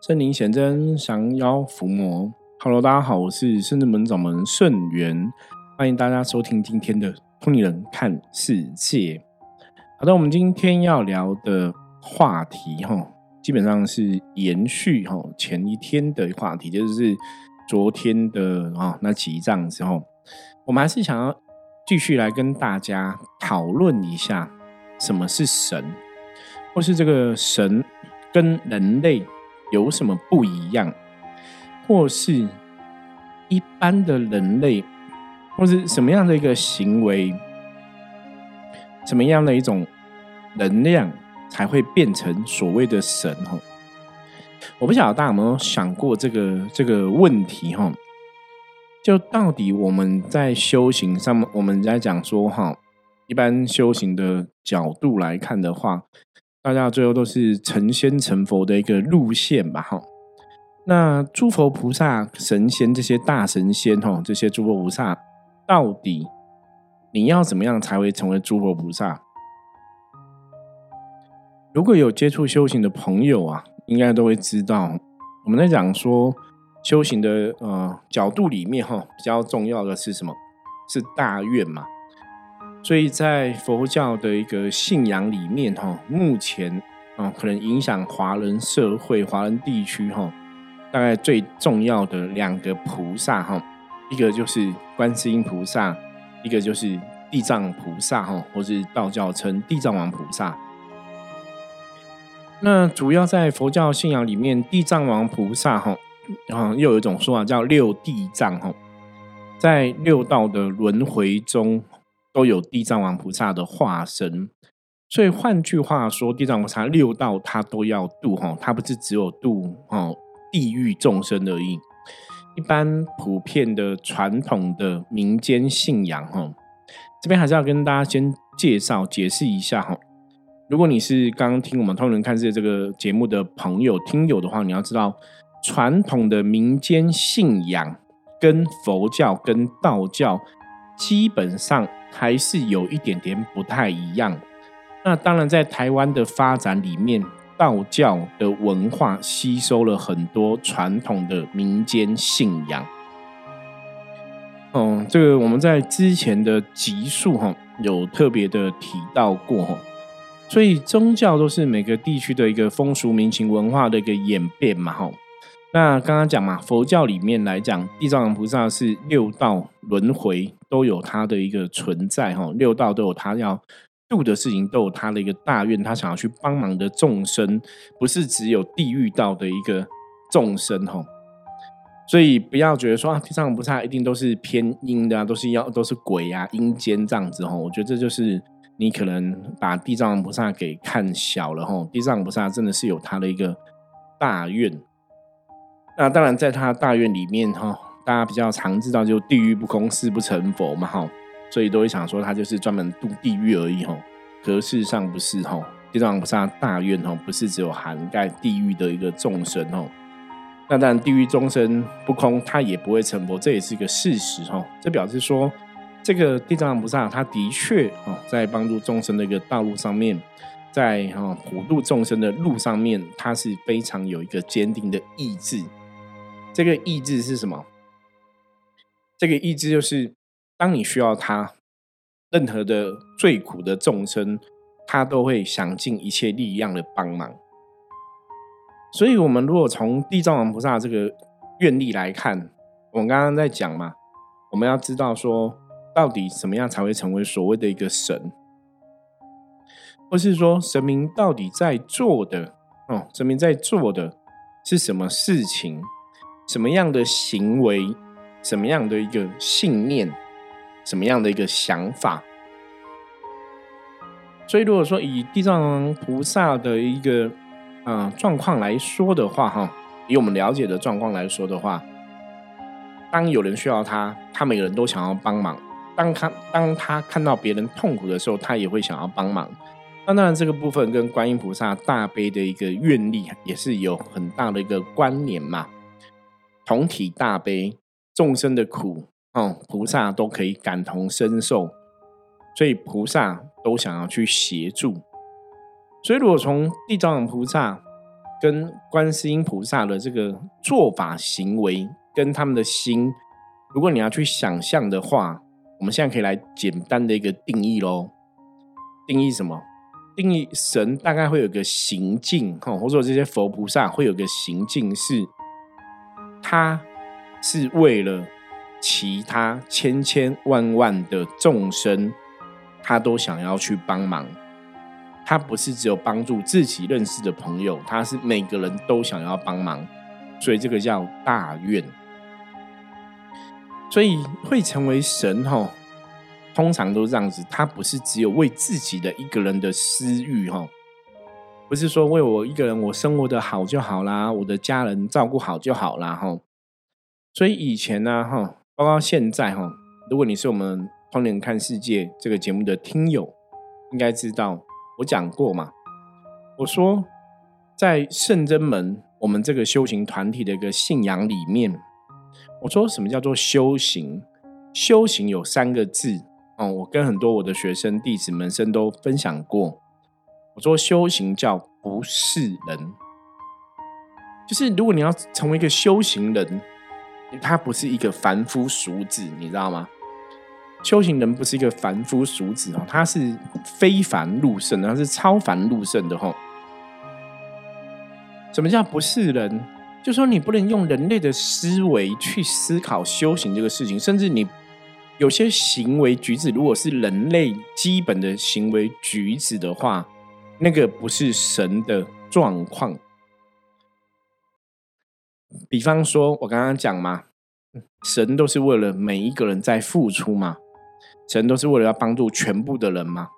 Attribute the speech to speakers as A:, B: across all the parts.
A: 圣灵显真，降妖伏魔。Hello，大家好，我是圣智门掌门圣元，欢迎大家收听今天的通灵人看世界。好的，我们今天要聊的话题哈，基本上是延续哈前一天的话题，就是昨天的啊那几仗之后，我们还是想要继续来跟大家讨论一下什么是神，或是这个神跟人类。有什么不一样，或是一般的人类，或是什么样的一个行为，什么样的一种能量才会变成所谓的神？哈，我不晓得大家有没有想过这个这个问题？哈，就到底我们在修行上面，我们在讲说，哈，一般修行的角度来看的话。大家最后都是成仙成佛的一个路线吧，哈。那诸佛菩萨、神仙这些大神仙，哈，这些诸佛菩萨，到底你要怎么样才会成为诸佛菩萨？如果有接触修行的朋友啊，应该都会知道，我们在讲说修行的呃角度里面，哈，比较重要的是什么？是大愿嘛。所以在佛教的一个信仰里面，哈，目前啊，可能影响华人社会、华人地区，哈，大概最重要的两个菩萨，哈，一个就是观世音菩萨，一个就是地藏菩萨，哈，或是道教称地藏王菩萨。那主要在佛教信仰里面，地藏王菩萨，哈，啊，又有一种说法叫六地藏，哈，在六道的轮回中。都有地藏王菩萨的化身，所以换句话说，地藏菩萨六道他都要度哈，他不是只有度哦地狱众生而已。一般普遍的传统的民间信仰哈，这边还是要跟大家先介绍解释一下哈。如果你是刚刚听我们通人看世界这个节目的朋友听友的话，你要知道传统的民间信仰跟佛教跟道教基本上。还是有一点点不太一样。那当然，在台湾的发展里面，道教的文化吸收了很多传统的民间信仰。嗯，这个我们在之前的集数哈有特别的提到过哈。所以宗教都是每个地区的一个风俗民情文化的一个演变嘛哈。那刚刚讲嘛，佛教里面来讲，地藏王菩萨是六道轮回都有他的一个存在哈，六道都有他要度的事情，都有他的一个大愿，他想要去帮忙的众生，不是只有地狱道的一个众生哈。所以不要觉得说啊，地藏王菩萨一定都是偏阴的啊，都是要都是鬼啊，阴间这样子哈。我觉得这就是你可能把地藏王菩萨给看小了哈。地藏王菩萨真的是有他的一个大愿。那当然，在他大愿里面哈，大家比较常知道就地狱不空，誓不成佛嘛哈，所以都会想说他就是专门度地狱而已哈。可事实上不是哈，地藏王菩萨大愿哈，不是只有涵盖地狱的一个众生哦。那当然，地狱众生不空，他也不会成佛，这也是一个事实哈。这表示说，这个地藏王菩萨他的确哈，在帮助众生的一个道路上面，在哈普度众生的路上面，他是非常有一个坚定的意志。这个意志是什么？这个意志就是，当你需要他，任何的最苦的众生，他都会想尽一切力量的帮忙。所以，我们如果从地藏王菩萨这个愿力来看，我们刚刚在讲嘛，我们要知道说，到底怎么样才会成为所谓的一个神，或是说神明到底在做的哦，神明在做的是什么事情？什么样的行为，什么样的一个信念，什么样的一个想法？所以，如果说以地藏王菩萨的一个啊状况来说的话，哈，以我们了解的状况来说的话，当有人需要他，他每个人都想要帮忙；当他当他看到别人痛苦的时候，他也会想要帮忙。那当然，这个部分跟观音菩萨大悲的一个愿力也是有很大的一个关联嘛。同体大悲，众生的苦，哦，菩萨都可以感同身受，所以菩萨都想要去协助。所以，如果从地藏王菩萨跟观世音菩萨的这个做法行为，跟他们的心，如果你要去想象的话，我们现在可以来简单的一个定义喽。定义什么？定义神大概会有个行径哈，或者说这些佛菩萨会有个行径，是他是为了其他千千万万的众生，他都想要去帮忙。他不是只有帮助自己认识的朋友，他是每个人都想要帮忙，所以这个叫大愿。所以会成为神哈，通常都是这样子。他不是只有为自己的一个人的私欲哈，不是说为我一个人我生活的好就好啦，我的家人照顾好就好啦哈。所以以前呢哈，包括现在哈，如果你是我们《通年看世界》这个节目的听友，应该知道。我讲过嘛？我说，在圣真门，我们这个修行团体的一个信仰里面，我说什么叫做修行？修行有三个字哦。我跟很多我的学生弟子门生都分享过。说修行叫不是人，就是如果你要成为一个修行人，他不是一个凡夫俗子，你知道吗？修行人不是一个凡夫俗子哦，他是非凡入圣，他是超凡入圣的吼。什么叫不是人？就说你不能用人类的思维去思考修行这个事情，甚至你有些行为举止，如果是人类基本的行为举止的话，那个不是神的状况。比方说，我刚刚讲嘛，神都是为了每一个人在付出嘛。神都是为了要帮助全部的人嘛？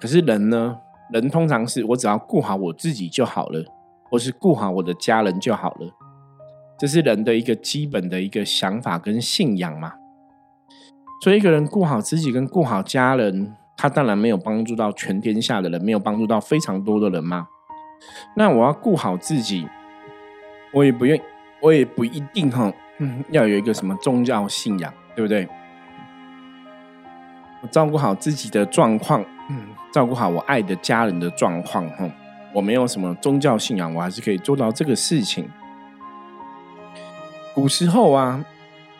A: 可是人呢？人通常是我只要顾好我自己就好了，或是顾好我的家人就好了。这是人的一个基本的一个想法跟信仰嘛。所以一个人顾好自己跟顾好家人，他当然没有帮助到全天下的人，没有帮助到非常多的人嘛。那我要顾好自己，我也不愿，我也不一定哈，要有一个什么宗教信仰，对不对？我照顾好自己的状况，嗯，照顾好我爱的家人的状况，哈，我没有什么宗教信仰，我还是可以做到这个事情。古时候啊，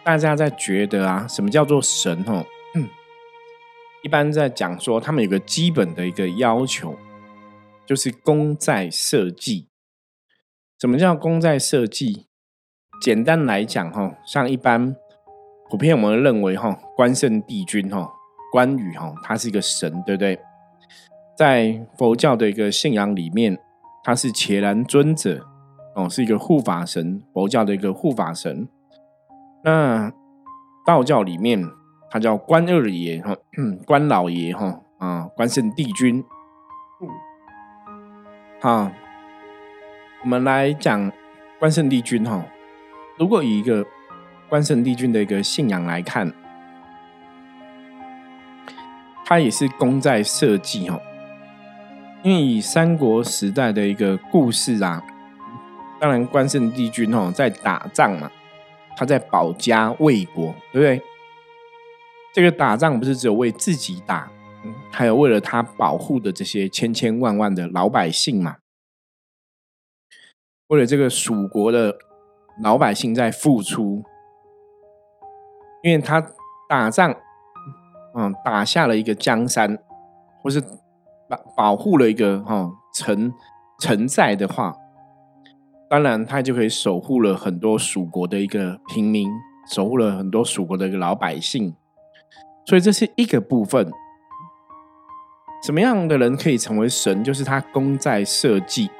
A: 大家在觉得啊，什么叫做神？哦，一般在讲说，他们有个基本的一个要求，就是功在社稷。什么叫功在社稷？简单来讲，哈，像一般普遍我们认为，哈，关圣帝君，哈。关羽哈，他是一个神，对不对？在佛教的一个信仰里面，他是伽蓝尊者哦，是一个护法神，佛教的一个护法神。那道教里面，他叫关二爷哈，关老爷哈啊，关圣帝君。好，我们来讲关圣帝君哈。如果以一个关圣帝君的一个信仰来看。他也是功在社稷哈，因为以三国时代的一个故事啊，当然关圣帝君哈在打仗嘛，他在保家卫国，对不对？这个打仗不是只有为自己打，还有为了他保护的这些千千万万的老百姓嘛，为了这个蜀国的老百姓在付出，因为他打仗。嗯，打下了一个江山，或是保保护了一个哈城城寨的话，当然他就可以守护了很多蜀国的一个平民，守护了很多蜀国的一个老百姓，所以这是一个部分。什么样的人可以成为神？就是他功在社稷。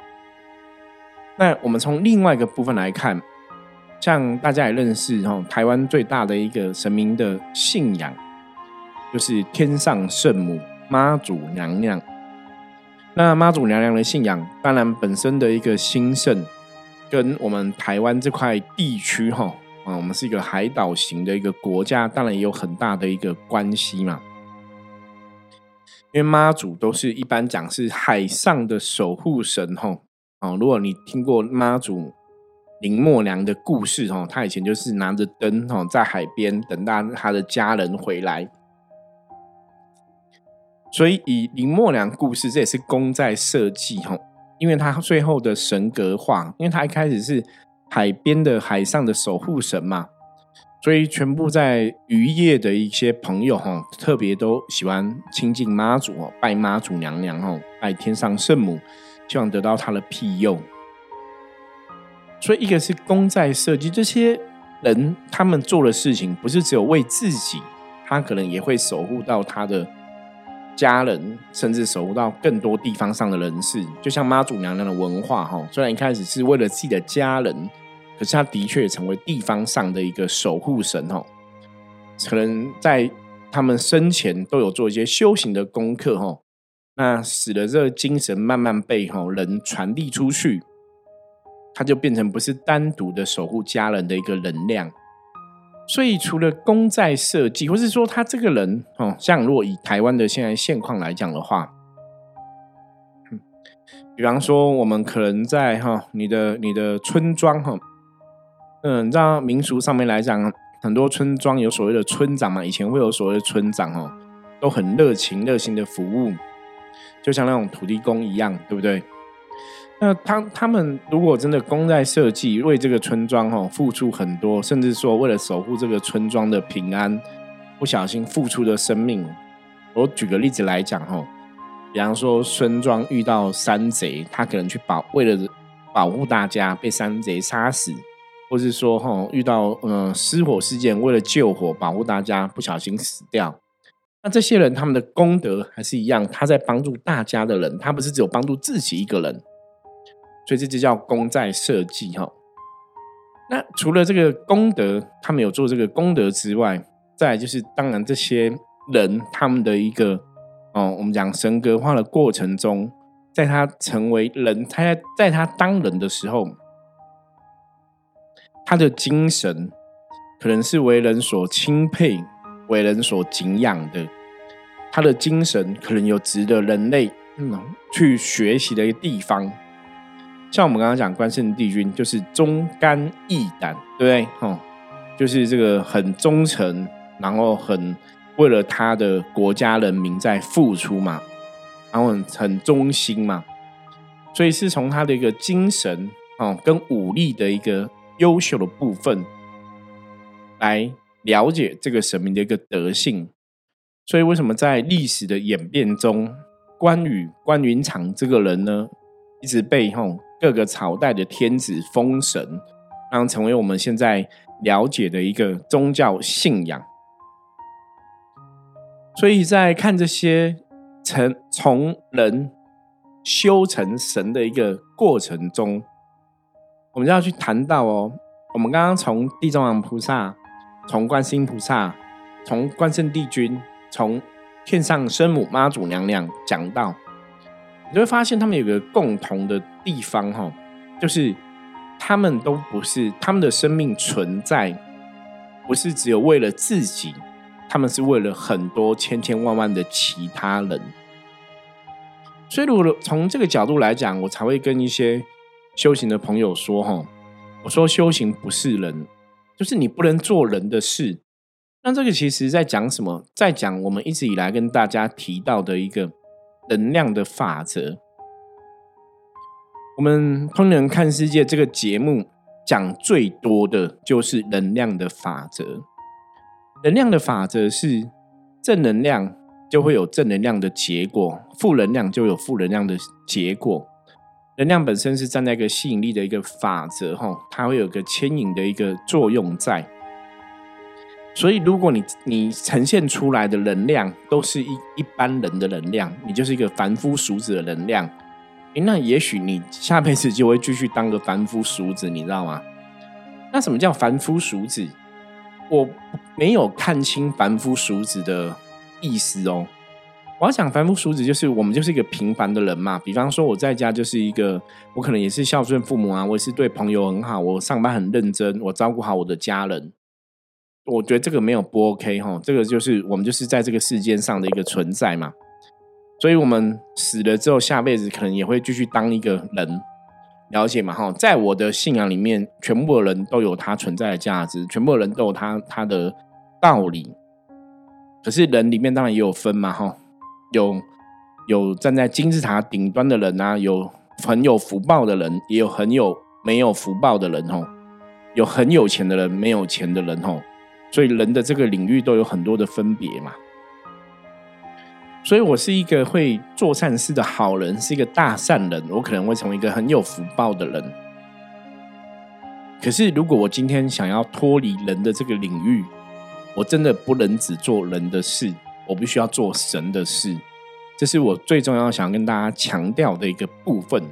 A: 那我们从另外一个部分来看，像大家也认识哈，台湾最大的一个神明的信仰。就是天上圣母妈祖娘娘。那妈祖娘娘的信仰，当然本身的一个兴盛，跟我们台湾这块地区哈啊，我们是一个海岛型的一个国家，当然也有很大的一个关系嘛。因为妈祖都是一般讲是海上的守护神吼。哦。如果你听过妈祖林默娘的故事哈，他以前就是拿着灯哈，在海边等待他的家人回来。所以以林默娘故事，这也是功在社稷吼，因为他最后的神格化，因为他一开始是海边的海上的守护神嘛，所以全部在渔业的一些朋友哈，特别都喜欢亲近妈祖哦，拜妈祖娘娘哦，拜天上圣母，希望得到他的庇佑。所以一个是功在社稷，这些人他们做的事情不是只有为自己，他可能也会守护到他的。家人甚至守护到更多地方上的人士，就像妈祖娘娘的文化哈，虽然一开始是为了自己的家人，可是他的确成为地方上的一个守护神哦。可能在他们生前都有做一些修行的功课哈，那使得这个精神慢慢被哈人传递出去，他就变成不是单独的守护家人的一个能量。所以，除了公在设计，或是说他这个人哦，像如果以台湾的现在现况来讲的话，比方说我们可能在哈你的你的村庄哈，嗯，你知道民俗上面来讲，很多村庄有所谓的村长嘛，以前会有所谓的村长哦，都很热情热心的服务，就像那种土地公一样，对不对？那他他们如果真的功在设计，为这个村庄哦付出很多，甚至说为了守护这个村庄的平安，不小心付出的生命。我举个例子来讲哦，比方说村庄遇到山贼，他可能去保为了保护大家被山贼杀死，或是说哈遇到嗯失火事件，为了救火保护大家不小心死掉。那这些人他们的功德还是一样，他在帮助大家的人，他不是只有帮助自己一个人。所以这就叫功在社稷哈。那除了这个功德，他们有做这个功德之外，再就是当然这些人他们的一个哦，我们讲神格化的过程中，在他成为人，他在在他当人的时候，他的精神可能是为人所钦佩、为人所敬仰的，他的精神可能有值得人类嗯去学习的一个地方。像我们刚刚讲关圣帝君，就是忠肝义胆，对不对？哦，就是这个很忠诚，然后很为了他的国家人民在付出嘛，然后很忠心嘛，所以是从他的一个精神哦，跟武力的一个优秀的部分来了解这个神明的一个德性。所以为什么在历史的演变中，关羽关云长这个人呢，一直被吼。各个朝代的天子封神，让成为我们现在了解的一个宗教信仰。所以在看这些成从人修成神的一个过程中，我们就要去谈到哦。我们刚刚从地藏王菩萨、从观世音菩萨、从关圣帝君、从天上生母妈祖娘娘讲到。你会发现，他们有个共同的地方，哈，就是他们都不是他们的生命存在，不是只有为了自己，他们是为了很多千千万万的其他人。所以，如果从这个角度来讲，我才会跟一些修行的朋友说，哈，我说修行不是人，就是你不能做人的事。那这个其实在讲什么？在讲我们一直以来跟大家提到的一个。能量的法则，我们《通人看世界》这个节目讲最多的就是能量的法则。能量的法则是正能量就会有正能量的结果，负能量就有负能量的结果。能量本身是站在一个吸引力的一个法则，哈，它会有个牵引的一个作用在。所以，如果你你呈现出来的能量都是一一般人的能量，你就是一个凡夫俗子的能量，那也许你下辈子就会继续当个凡夫俗子，你知道吗？那什么叫凡夫俗子？我没有看清凡夫俗子的意思哦。我要讲凡夫俗子，就是我们就是一个平凡的人嘛。比方说，我在家就是一个，我可能也是孝顺父母啊，我也是对朋友很好，我上班很认真，我照顾好我的家人。我觉得这个没有不 OK 哈，这个就是我们就是在这个世间上的一个存在嘛，所以我们死了之后，下辈子可能也会继续当一个人，了解嘛哈？在我的信仰里面，全部的人都有他存在的价值，全部的人都有他他的道理。可是人里面当然也有分嘛哈，有有站在金字塔顶端的人啊，有很有福报的人，也有很有没有福报的人哦。有很有钱的人，没有钱的人哦。所以人的这个领域都有很多的分别嘛。所以我是一个会做善事的好人，是一个大善人，我可能会成为一个很有福报的人。可是如果我今天想要脱离人的这个领域，我真的不能只做人的事，我必须要做神的事。这是我最重要想跟大家强调的一个部分，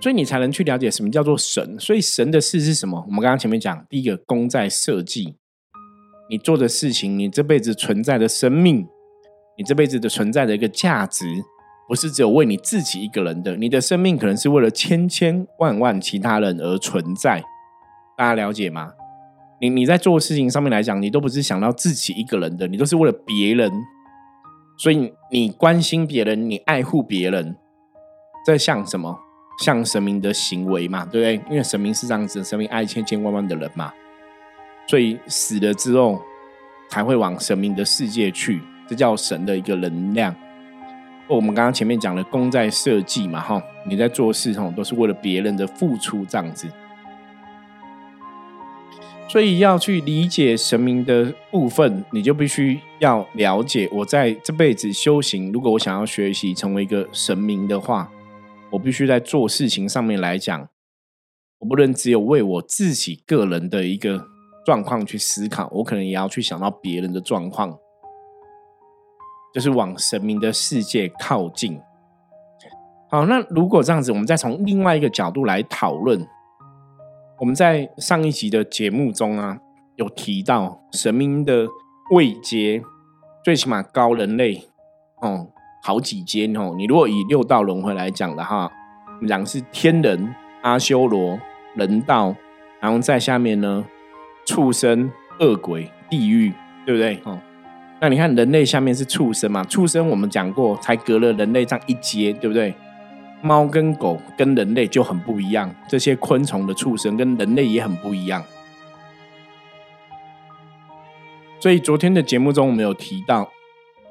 A: 所以你才能去了解什么叫做神。所以神的事是什么？我们刚刚前面讲，第一个功在设计，你做的事情，你这辈子存在的生命，你这辈子的存在的一个价值，不是只有为你自己一个人的，你的生命可能是为了千千万万其他人而存在。大家了解吗？你你在做事情上面来讲，你都不是想到自己一个人的，你都是为了别人。所以你关心别人，你爱护别人，这像什么？像神明的行为嘛，对不对？因为神明是这样子，神明爱千千万万的人嘛，所以死了之后才会往神明的世界去，这叫神的一个能量。我们刚刚前面讲的功在社稷嘛，哈，你在做事吼，都是为了别人的付出这样子。所以要去理解神明的部分，你就必须要了解。我在这辈子修行，如果我想要学习成为一个神明的话，我必须在做事情上面来讲，我不能只有为我自己个人的一个状况去思考，我可能也要去想到别人的状况，就是往神明的世界靠近。好，那如果这样子，我们再从另外一个角度来讨论。我们在上一集的节目中啊，有提到神明的位阶，最起码高人类哦好几阶哦。你如果以六道轮回来讲的话，我们讲是天人、阿修罗、人道，然后在下面呢，畜生、恶鬼、地狱，对不对？哦，那你看人类下面是畜生嘛？畜生我们讲过，才隔了人类这样一阶，对不对？猫跟狗跟人类就很不一样，这些昆虫的畜生跟人类也很不一样。所以昨天的节目中，我们有提到，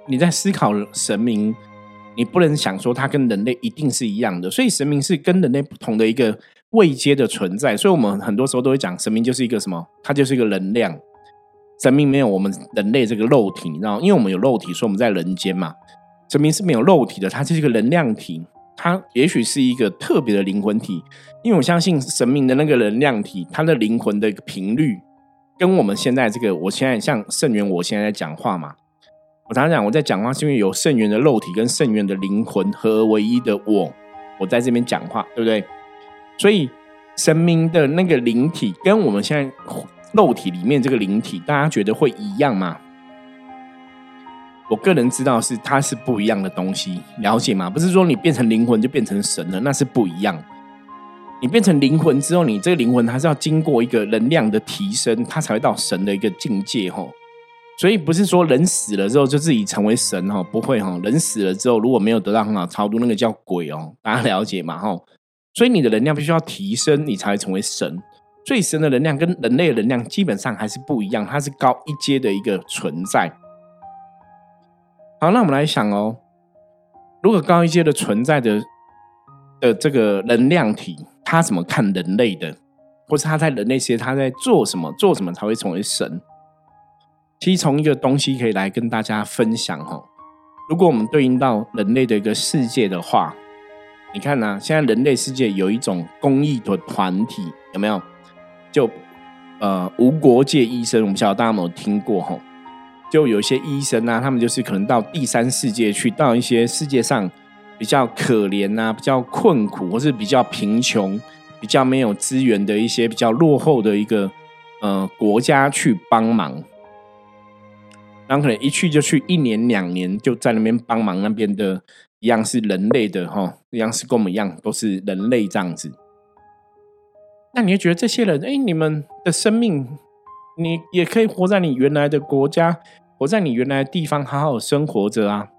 A: 你在思考神明，你不能想说它跟人类一定是一样的。所以神明是跟人类不同的一个位阶的存在。所以我们很多时候都会讲，神明就是一个什么？它就是一个能量。神明没有我们人类这个肉体，你知道，因为我们有肉体，所以我们在人间嘛。神明是没有肉体的，它就是一个能量体。它也许是一个特别的灵魂体，因为我相信神明的那个能量体，它的灵魂的一个频率，跟我们现在这个，我现在像圣元，我现在在讲话嘛，我常常讲我在讲话，是因为有圣元的肉体跟圣元的灵魂合而为一的我，我在这边讲话，对不对？所以神明的那个灵体跟我们现在肉体里面这个灵体，大家觉得会一样吗？我个人知道是它是不一样的东西，了解吗？不是说你变成灵魂就变成神了，那是不一样。你变成灵魂之后，你这个灵魂它是要经过一个能量的提升，它才会到神的一个境界哈。所以不是说人死了之后就自己成为神哈，不会哈。人死了之后如果没有得到很好超度，那个叫鬼哦，大家了解吗？哈。所以你的能量必须要提升，你才会成为神。最神的能量跟人类的能量基本上还是不一样，它是高一阶的一个存在。好，那我们来想哦，如果高一阶的存在的的这个能量体，他怎么看人类的，或是他在人类世界他在做什么，做什么才会成为神？其实从一个东西可以来跟大家分享哦。如果我们对应到人类的一个世界的话，你看呢？现在人类世界有一种公益的团体，有没有？就呃无国界医生，我们晓得大家有没有听过哈？就有一些医生啊，他们就是可能到第三世界去，到一些世界上比较可怜啊、比较困苦，或是比较贫穷、比较没有资源的一些比较落后的一个呃国家去帮忙。然后可能一去就去一年两年，就在那边帮忙那边的一样是人类的哈，一样是跟我们一样都是人类这样子。那你会觉得这些人，哎，你们的生命？你也可以活在你原来的国家，我在你原来的地方，好好生活着啊！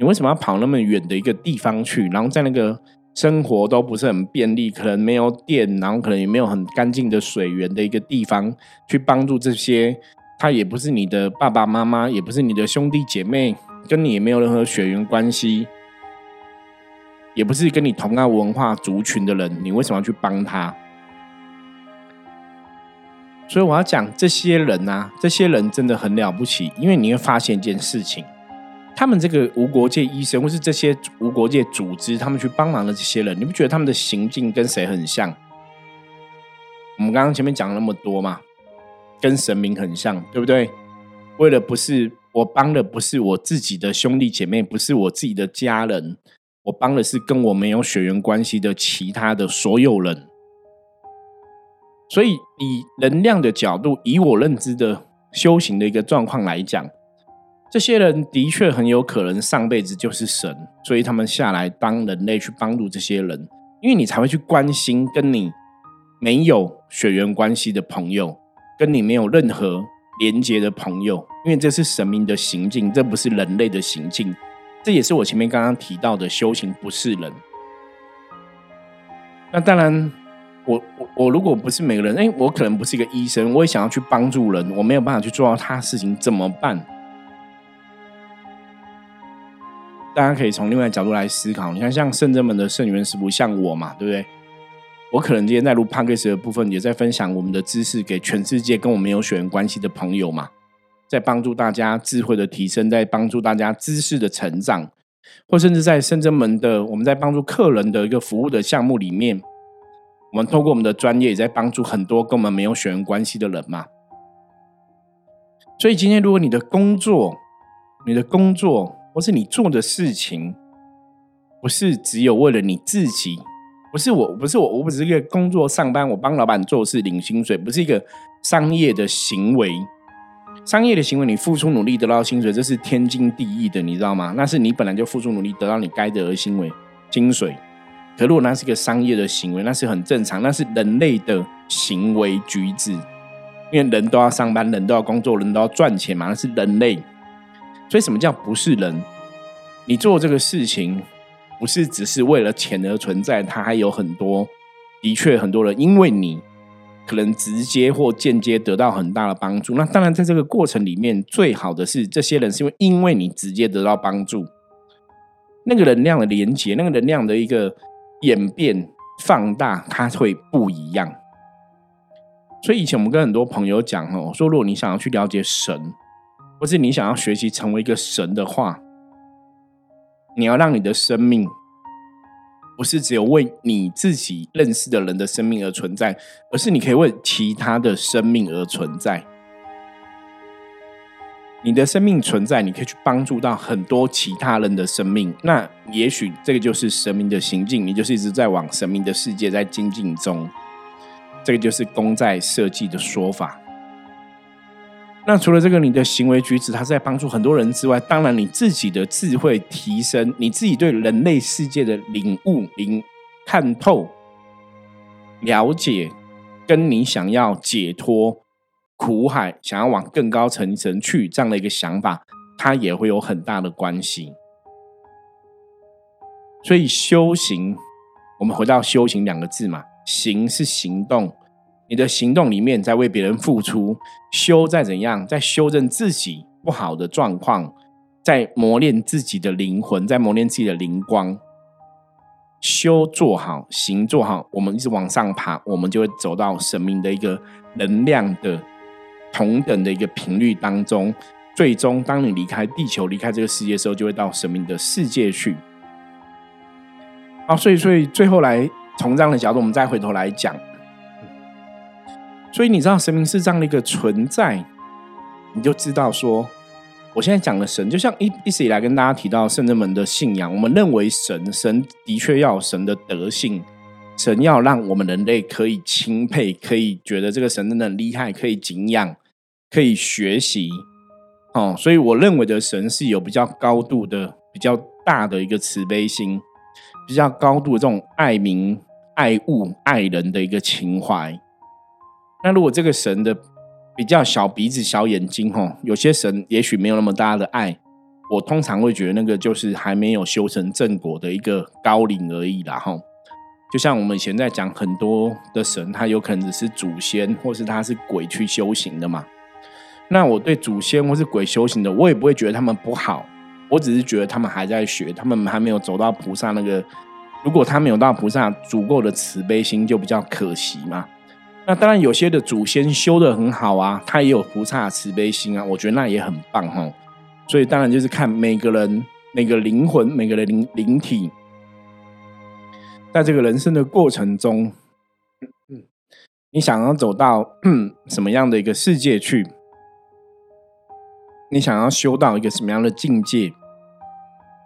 A: 你为什么要跑那么远的一个地方去？然后在那个生活都不是很便利，可能没有电，然后可能也没有很干净的水源的一个地方，去帮助这些他也不是你的爸爸妈妈，也不是你的兄弟姐妹，跟你也没有任何血缘关系。也不是跟你同样文化族群的人，你为什么要去帮他？所以我要讲这些人啊，这些人真的很了不起，因为你会发现一件事情：他们这个无国界医生，或是这些无国界组织，他们去帮忙的这些人，你不觉得他们的行径跟谁很像？我们刚刚前面讲了那么多嘛，跟神明很像，对不对？为了不是我帮的，不是我自己的兄弟姐妹，不是我自己的家人，我帮的是跟我没有血缘关系的其他的所有人。所以，以能量的角度，以我认知的修行的一个状况来讲，这些人的确很有可能上辈子就是神，所以他们下来当人类去帮助这些人，因为你才会去关心跟你没有血缘关系的朋友，跟你没有任何连接的朋友，因为这是神明的行径，这不是人类的行径，这也是我前面刚刚提到的修行不是人。那当然。我我我如果不是每个人，哎，我可能不是一个医生，我也想要去帮助人，我没有办法去做到他的事情，怎么办？大家可以从另外角度来思考。你看，像圣真门的圣元师傅，像我嘛，对不对？我可能今天在录 p o d c a 的部分，也在分享我们的知识给全世界跟我没有血缘关系的朋友嘛，在帮助大家智慧的提升，在帮助大家知识的成长，或甚至在圣真门的我们在帮助客人的一个服务的项目里面。我们透过我们的专业，也在帮助很多跟我们没有血缘关系的人嘛。所以今天，如果你的工作、你的工作，或是你做的事情，不是只有为了你自己，不是我，不是我，我不是一个工作上班，我帮老板做事领薪水，不是一个商业的行为。商业的行为，你付出努力得到薪水，这是天经地义的，你知道吗？那是你本来就付出努力得到你该得的薪为薪水。可如果那是一个商业的行为，那是很正常，那是人类的行为举止，因为人都要上班，人都要工作，人都要赚钱嘛，那是人类。所以什么叫不是人？你做这个事情不是只是为了钱而存在，它还有很多，的确很多人因为你可能直接或间接得到很大的帮助。那当然，在这个过程里面，最好的是这些人是因为因为你直接得到帮助，那个能量的连接，那个能量的一个。演变放大，它会不一样。所以以前我们跟很多朋友讲哦，说如果你想要去了解神，或是你想要学习成为一个神的话，你要让你的生命不是只有为你自己认识的人的生命而存在，而是你可以为其他的生命而存在。你的生命存在，你可以去帮助到很多其他人的生命。那也许这个就是神明的行径，你就是一直在往神明的世界在精进中。这个就是功在设计的说法。那除了这个，你的行为举止，它是在帮助很多人之外，当然你自己的智慧提升，你自己对人类世界的领悟、领看透、了解，跟你想要解脱。苦海想要往更高层层去，这样的一个想法，它也会有很大的关系。所以修行，我们回到修行两个字嘛，行是行动，你的行动里面在为别人付出；修在怎样，在修正自己不好的状况，在磨练自己的灵魂，在磨练自己的灵光。修做好，行做好，我们一直往上爬，我们就会走到神明的一个能量的。同等的一个频率当中，最终当你离开地球、离开这个世界的时候，就会到神明的世界去。好，所以，所以最后来从这样的角度，我们再回头来讲。所以你知道神明是这样的一个存在，你就知道说，我现在讲的神，就像一一直以来跟大家提到圣人们的信仰，我们认为神神的确要有神的德性。神要让我们人类可以钦佩，可以觉得这个神真的很厉害，可以敬仰。可以学习，哦，所以我认为的神是有比较高度的、比较大的一个慈悲心，比较高度的这种爱民、爱物、爱人的一个情怀。那如果这个神的比较小鼻子、小眼睛，哈，有些神也许没有那么大的爱，我通常会觉得那个就是还没有修成正果的一个高龄而已啦，哈。就像我们以前在讲很多的神，他有可能只是祖先，或是他是鬼去修行的嘛。那我对祖先或是鬼修行的，我也不会觉得他们不好，我只是觉得他们还在学，他们还没有走到菩萨那个如果他没有到菩萨足够的慈悲心，就比较可惜嘛。那当然，有些的祖先修的很好啊，他也有菩萨慈悲心啊，我觉得那也很棒哈。所以当然就是看每个人、每个灵魂、每个人灵灵体，在这个人生的过程中，你想要走到 什么样的一个世界去？你想要修到一个什么样的境界？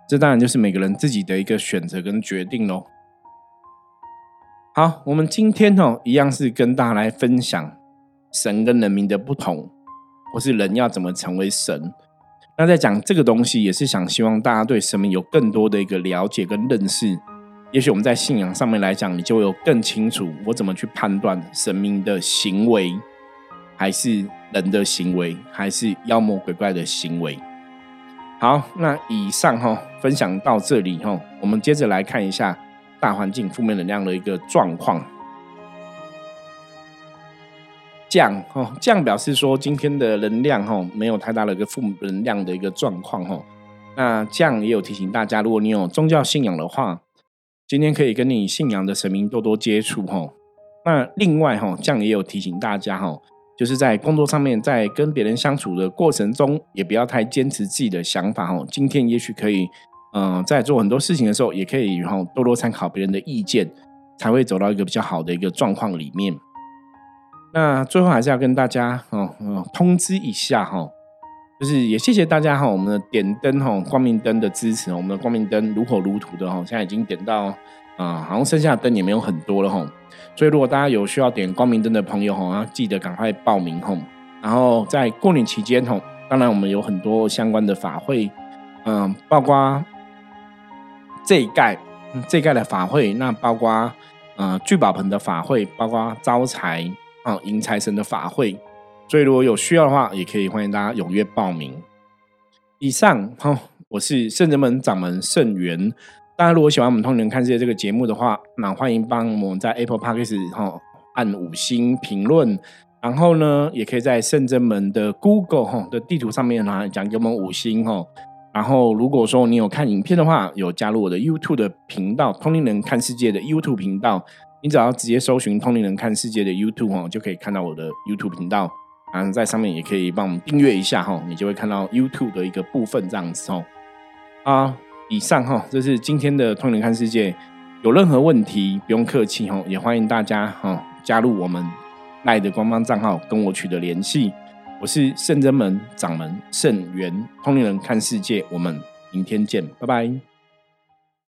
A: 这当然就是每个人自己的一个选择跟决定喽。好，我们今天哦，一样是跟大家来分享神跟人民的不同，或是人要怎么成为神。那在讲这个东西，也是想希望大家对神明有更多的一个了解跟认识。也许我们在信仰上面来讲，你就有更清楚我怎么去判断神明的行为，还是人的行为，还是妖魔鬼怪的行为。好，那以上哈分享到这里哈，我们接着来看一下大环境负面能量的一个状况。降哈降表示说今天的能量哈没有太大的一个负能量的一个状况哈。那降也有提醒大家，如果你有宗教信仰的话，今天可以跟你信仰的神明多多接触哈。那另外哈降也有提醒大家哈。就是在工作上面，在跟别人相处的过程中，也不要太坚持自己的想法哦。今天也许可以，嗯，在做很多事情的时候，也可以然后多多参考别人的意见，才会走到一个比较好的一个状况里面。那最后还是要跟大家哦，通知一下哈，就是也谢谢大家哈，我们的点灯哈，光明灯的支持，我们的光明灯如火如荼的哈，现在已经点到啊，好像剩下的灯也没有很多了哈。所以，如果大家有需要点光明灯的朋友哈，要记得赶快报名吼。然后在过年期间吼，当然我们有很多相关的法会，嗯，包括这一盖这一盖的法会，那包括呃聚宝盆的法会，包括招财啊迎财神的法会。所以，如果有需要的话，也可以欢迎大家踊跃报名。以上哈，我是圣人门掌门圣元。大家如果喜欢我们《通灵看世界》这个节目的话，那欢迎帮我们在 Apple Podcast 哈按五星评论，然后呢，也可以在圣真门的 Google 哈的地图上面呢讲给我们五星哈。然后如果说你有看影片的话，有加入我的 YouTube 的频道《通灵人看世界》的 YouTube 频道，你只要直接搜寻《通灵人看世界》的 YouTube 哈，就可以看到我的 YouTube 频道。然后在上面也可以帮我们订阅一下哈，你就会看到 YouTube 的一个部分这样子哦。啊。以上哈，这是今天的通灵看世界。有任何问题不用客气哈，也欢迎大家哈加入我们赖的官方账号跟我取得联系。我是圣真门掌门圣元通灵人看世界，我们明天见，拜拜。